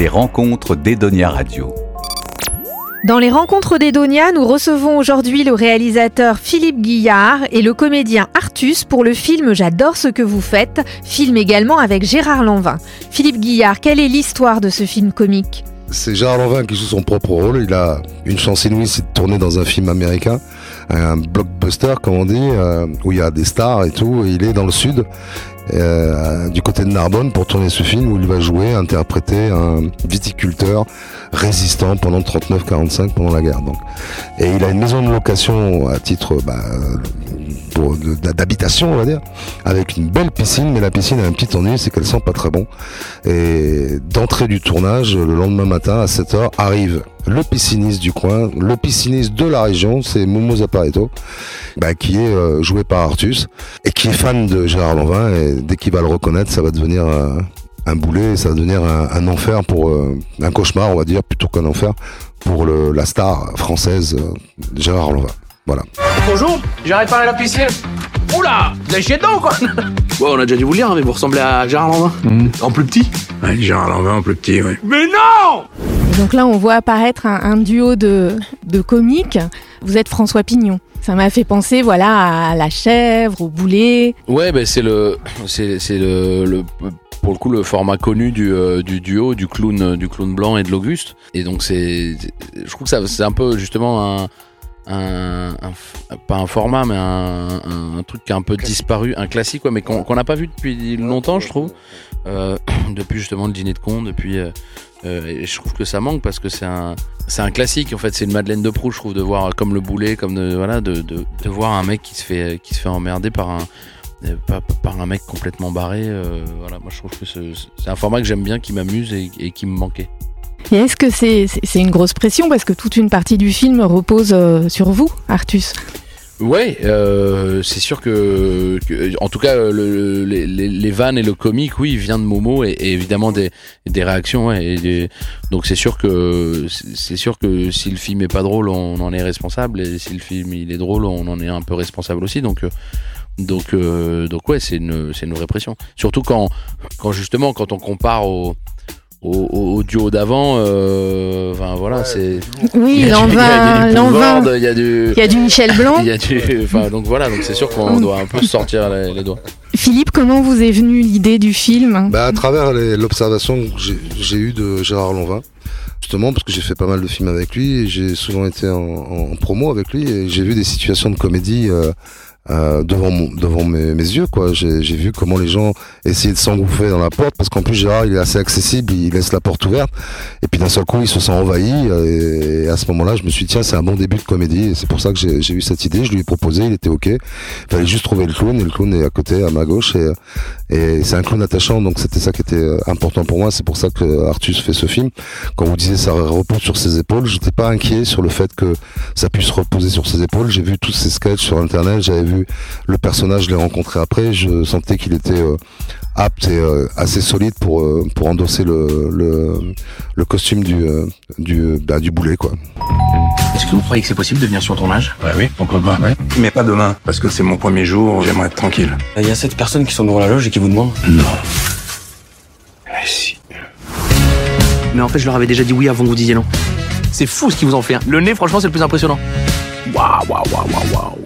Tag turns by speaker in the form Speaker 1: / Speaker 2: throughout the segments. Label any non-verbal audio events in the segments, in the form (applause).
Speaker 1: Les rencontres d'Edonia Radio.
Speaker 2: Dans les rencontres d'Edonia, nous recevons aujourd'hui le réalisateur Philippe Guillard et le comédien Artus pour le film J'adore ce que vous faites, film également avec Gérard Lanvin. Philippe Guillard, quelle est l'histoire de ce film comique?
Speaker 3: C'est Gérard Lanvin qui joue son propre rôle. Il a une chance inouïe, c'est de tourner dans un film américain, un blockbuster comme on dit, euh, où il y a des stars et tout. il est dans le sud euh, du côté de Narbonne pour tourner ce film où il va jouer, interpréter un viticulteur résistant pendant 39-45 pendant la guerre. Et il a une maison de location à titre bah, d'habitation, on va dire, avec une belle piscine, mais la piscine a un petit ennui, c'est qu'elle sent pas très bon. Et d'entrée du tournage, le lendemain matin à 7h, arrive le pisciniste du coin, le pisciniste de la région, c'est Momo Zapareto, bah, qui est euh, joué par Artus et qui est fan de Gérard Lanvin. Et dès qu'il va le reconnaître, ça va devenir euh, un boulet, ça va devenir un, enfer pour euh, un cauchemar, on va dire, plutôt qu'un enfer pour le, la star française Gérard Lanvin. Voilà.
Speaker 4: Bonjour, j'arrête pas à la piscine. Oula, vous avez chié dedans quoi (laughs) Ouais, on a déjà dû vous le dire, hein, mais vous ressemblez à Gérard Lanvin.
Speaker 5: Mmh.
Speaker 4: En plus petit
Speaker 5: Ouais, Gérard Lanvin en plus petit, oui.
Speaker 4: Mais non
Speaker 2: Donc là, on voit apparaître un, duo de, de comiques. Vous êtes François Pignon. Ça m'a fait penser, voilà, à la chèvre, au boulet.
Speaker 6: Ouais, ben c'est le, c'est, le, pour le coup le format connu du, euh, du duo, du clown, du clown blanc et de l'Auguste. Et donc c'est, je trouve que c'est un peu justement un un, pas un format, mais un, truc qui a un peu disparu, un classique, mais qu'on n'a pas vu depuis longtemps, je trouve. Euh, (clears throat) depuis justement le dîner de con, depuis. Euh, euh, et je trouve que ça manque parce que c'est un, c'est un classique. En fait, c'est une Madeleine de Proust, je trouve, de voir comme le boulet, comme de, voilà, de, de, de voir un mec qui se fait, qui se fait emmerder par un, par, un mec complètement barré. voilà, moi je trouve que c'est un format que j'aime bien, qui m'amuse et qui me manquait.
Speaker 2: Et est-ce que c'est une grosse pression parce que toute une partie du film repose euh, sur vous, Artus?
Speaker 6: Ouais, euh, c'est sûr que, en tout cas, les, vannes et le comique, oui, vient de Momo et, évidemment des, réactions. et donc c'est sûr que c'est sûr que si le film est pas drôle, on en est responsable et si le film il est drôle, on en est un peu responsable aussi. Donc donc donc ouais, c'est une c'est une vraie pression. Surtout quand quand justement quand on compare au au, duo d'avant, euh, enfin voilà, c'est.
Speaker 2: Oui, l'envin,
Speaker 6: il y a du.
Speaker 2: Il y a du Michel Blanc.
Speaker 6: Il y a du. Enfin, donc voilà, donc c'est sûr qu'on doit un peu sortir les, doigts.
Speaker 2: Philippe, comment vous est venue l'idée du film?
Speaker 3: Bah, À travers l'observation que j'ai eue de Gérard Lanvin justement parce que j'ai fait pas mal de films avec lui et j'ai souvent été en, promo avec lui et j'ai vu des situations de comédie euh, euh, devant devant mes, mes yeux quoi. J'ai vu comment les gens essayaient de s'engouffrer dans la porte parce qu'en plus Gérard il est assez accessible il laisse la porte ouverte. Et puis d'un seul coup il se sent envahi et, à ce moment là je me suis dit tiens c'est un bon début de comédie. Et c'est pour ça que j'ai eu cette idée. Je lui ai proposé il était ok. Il fallait juste trouver le clown et le clown est à côté à ma gauche et, et c'est un clown attachant donc c'était ça qui était euh, important pour moi. C'est pour ça que Artus fait ce film. Quand vous disiez ça repose sur ses épaules j'étais pas inquiet sur le fait que ça puisse reposer sur ses épaules. J'ai vu tous ces sketchs sur internet j'avais le personnage, je l'ai rencontré après, je sentais qu'il était euh, apte et euh, assez solide pour euh, pour endosser le, le, costume du du bah, du boulet quoi.
Speaker 4: Est-ce que vous croyez que c'est possible de venir sur tournage
Speaker 5: Ouais, oui, pourquoi pas, ouais. Mais pas demain, parce que c'est mon premier jour, j'aimerais être tranquille.
Speaker 4: Il y a cette personnes qui sont devant la loge et qui vous demandent
Speaker 5: Non. Mais si.
Speaker 4: Mais en fait, je leur avais déjà dit oui avant que vous disiez non. C'est fou ce qu'ils vous ont fait. Hein. Le nez, franchement, c'est le plus impressionnant. Waouh, waouh, waouh, waouh, waouh.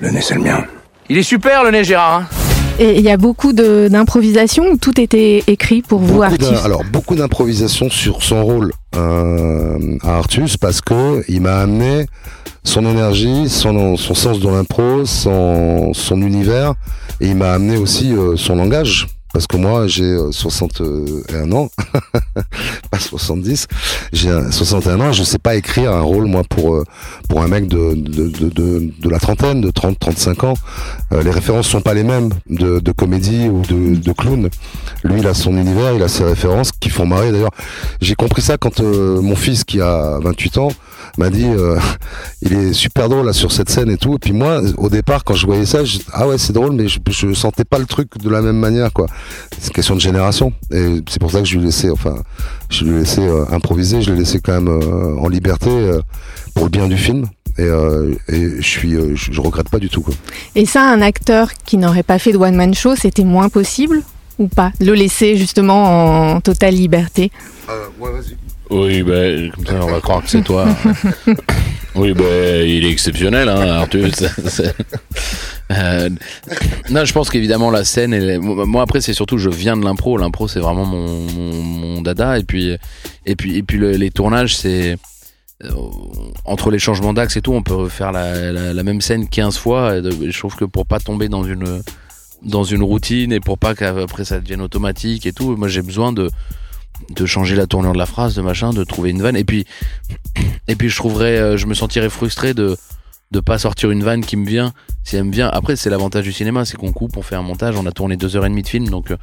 Speaker 5: Le nez, c'est le mien.
Speaker 4: Il est super, le nez, Gérard. Hein.
Speaker 2: et il y a beaucoup d'improvisation ou tout était écrit pour vous, Artus
Speaker 3: Alors, beaucoup d'improvisation sur son rôle euh, à Artus parce que il m'a amené son énergie, son, son sens de l'impro, son, son univers, et il m'a amené aussi euh, son langage parce que moi j'ai 61 euh, ans, (laughs) pas 70, j'ai 61 ans, je sais pas écrire un rôle moi pour euh, pour un mec de de, de, la trentaine, de 30 35 ans. Euh, les références sont pas les mêmes de, comédie ou de, de clown. Lui il a son univers, il a ses références font marrer d'ailleurs. J'ai compris ça quand mon fils qui a 28 ans m'a dit (laughs) il est super drôle là sur cette scène et tout et puis moi au départ quand je voyais ça je, ah ouais c'est drôle mais je, je sentais pas le truc de la même manière quoi c'est une question de génération. Et c'est pour ça que je lui ai laissé, enfin, je lui ai laissé euh, improviser, je l'ai laissé quand même euh, en liberté euh, pour le bien du film. Et, je suis, je, regrette pas du tout. Quoi.
Speaker 2: Et ça, un acteur qui n'aurait pas fait de one man show, c'était moins possible ou pas Le laisser justement en totale liberté
Speaker 3: ouais, vas-y.
Speaker 6: Oui, ben, comme ça, on va croire que c'est toi. (laughs) oui, ben, il est exceptionnel, hein, Arthur. (laughs) C'est- c'est- Euh, non, je pense qu'évidemment, la scène, elle moi, après, c'est surtout, je viens de l'impro. L'impro, c'est vraiment mon, mon, mon dada. Et puis, et puis, et puis le- les tournages, c'est. euh, entre les changements d'axe et tout, on peut faire la, la, la même scène 15 fois. Et je trouve que pour pas tomber dans une dans une routine et pour pas qu'après ça devienne automatique et tout, moi j'ai besoin de de changer la tournure de la phrase, de machin, de trouver une vanne. Et puis et puis je trouverais, euh, je me sentirais frustré de de pas sortir une vanne qui me vient si elle me vient. Après c'est l'avantage du cinéma, c'est qu'on coupe, on fait un montage, on a tourné deux heures et demie de film, donc euh,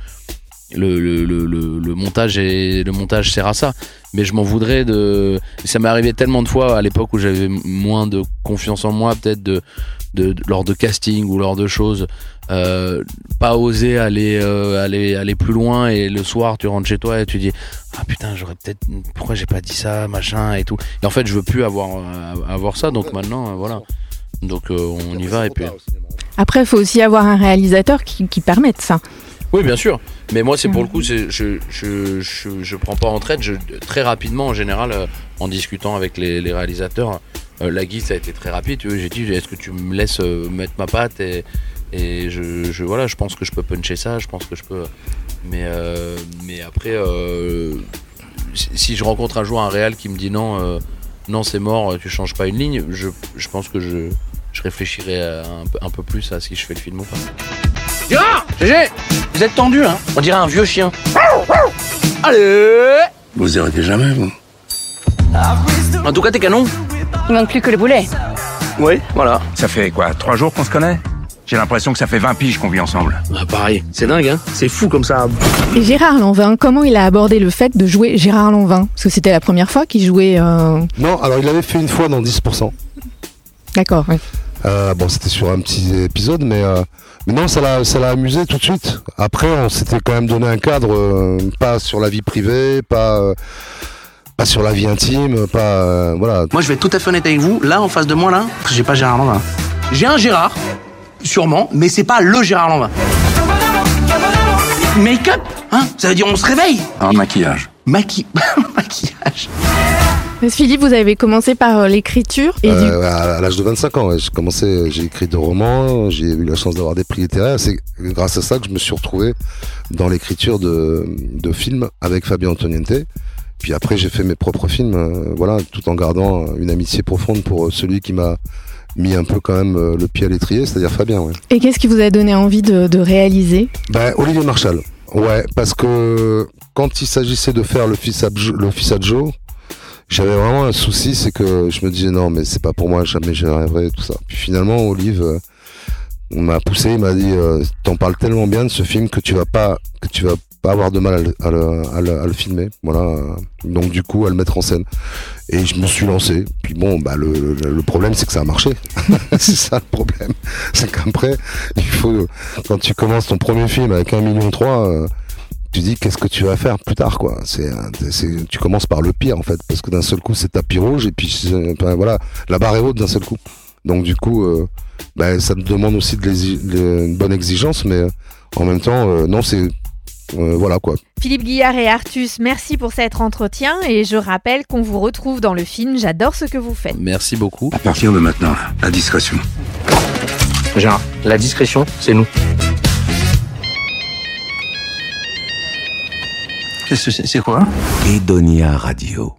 Speaker 6: le, le, le, montage est, le montage sert à ça. Mais je m'en voudrais de ça m'est arrivé tellement de fois à l'époque où j'avais moins de confiance en moi peut-être de, lors de casting ou lors de choses euh, pas oser aller euh, aller aller plus loin et le soir tu rentres chez toi et tu dis ah putain j'aurais peut-être pourquoi j'ai pas dit ça machin et tout. Et en fait je veux plus avoir euh, avoir ça. Donc maintenant voilà. Donc on y va et puis
Speaker 7: Après, il faut aussi avoir un réalisateur qui permette ça.
Speaker 6: Oui, bien sûr. Mais moi, c'est pour le coup, c'est- je, je, je, je prends pas en traite. Je, très rapidement, en général, euh, en discutant avec les, les réalisateurs, euh, la guise, ça a été très rapide. J'ai dit, est-ce que tu me laisses euh, mettre ma patte et, et je, je, voilà, je pense que je peux puncher ça, je pense que je peux. Mais, mais après, si, je rencontre un jour un réal qui me dit non, non, c'est mort, tu changes pas une ligne, je, je pense que je, réfléchirai un peu plus à si je fais le film ou pas.
Speaker 4: Gérard GG Vous êtes tendu, hein On dirait un vieux chien. Allez
Speaker 5: Vous arrêtez jamais, vous
Speaker 4: En tout cas, t'es canon.
Speaker 7: Il manque plus que le boulet.
Speaker 4: Oui, voilà.
Speaker 5: Ça fait quoi Trois jours qu'on se connaît? J'ai l'impression que ça fait 20 piges qu'on vit ensemble.
Speaker 4: Ah, pareil, c'est dingue, hein C'est fou comme ça.
Speaker 7: Et Gérard Lanvin, comment il a abordé le fait de jouer Gérard Lanvin? Parce que c'était la première fois qu'il jouait. euh,
Speaker 3: Non, alors il l'avait fait une fois dans 10%.
Speaker 7: D'accord, oui.
Speaker 3: Euh, bon, c'était sur un petit épisode, mais, euh, mais non, ça l'a, ça l'a amusé tout de suite. Après, on s'était quand même donné un cadre, euh, pas sur la vie privée, pas, euh, pas sur la vie intime, pas, euh, voilà.
Speaker 4: Moi, je vais être tout à fait honnête avec vous. Là, en face de moi, là, j'ai pas Gérard Lanvin. J'ai un Gérard, sûrement, mais c'est pas le Gérard Lanvin. Make-up, hein Ça veut dire on se réveille.
Speaker 5: En maquillage.
Speaker 4: Maqui... (laughs) maquillage.
Speaker 7: Philippe, vous avez commencé par euh, l'écriture et
Speaker 3: Euh, à, à l'âge de 25 ans, ouais, j'ai commencé, j'ai écrit des romans, j'ai eu la chance d'avoir des prix littéraires. C'est grâce à ça que je me suis retrouvé dans l'écriture de, de films avec Fabien Antoniente. Puis après, j'ai fait mes propres films, euh, voilà, tout en gardant une amitié profonde pour celui qui m'a mis un peu quand même euh, le pied à l'étrier, c'est-à-dire Fabien. Ouais.
Speaker 7: Et qu'est-ce qui vous a donné envie de, de réaliser?
Speaker 3: Ben, Olivier Marshall. Ouais, parce que quand il s'agissait de faire le fils à, le fils à Joe, j'avais vraiment un souci, c'est que je me disais non, mais c'est pas pour moi, jamais j'y arriverai, tout ça. Puis finalement, Olive euh, m'a poussé, il m'a dit euh, t'en parles tellement bien de ce film que tu vas pas, que tu vas pas avoir de mal à le, à le, à le- filmer, voilà. Donc du coup, à le mettre en scène. Et je me suis lancé. Puis bon, bah le, le, le problème, c'est que ça a marché. (laughs) c'est ça le problème. C'est qu'après, il faut quand tu commences ton premier film avec un million trois, euh, tu dis qu'est-ce que tu vas faire plus tard quoi. C'est, un- c'est tu commences par le pire en fait parce que d'un seul coup c'est tapis rouge et puis voilà la barre est haute d'un seul coup. Donc du coup, euh, ben, ça te demande aussi de de- une bonne exigence, mais euh, en même temps euh, non c'est euh, voilà quoi.
Speaker 2: Philippe Guillard et Artus, merci pour cet entretien et je rappelle qu'on vous retrouve dans le film J'adore ce que vous faites.
Speaker 6: Merci beaucoup.
Speaker 5: À partir de maintenant, la discrétion.
Speaker 4: Gérard, la discrétion, c'est nous. C'est quoi?
Speaker 1: Edonia Radio.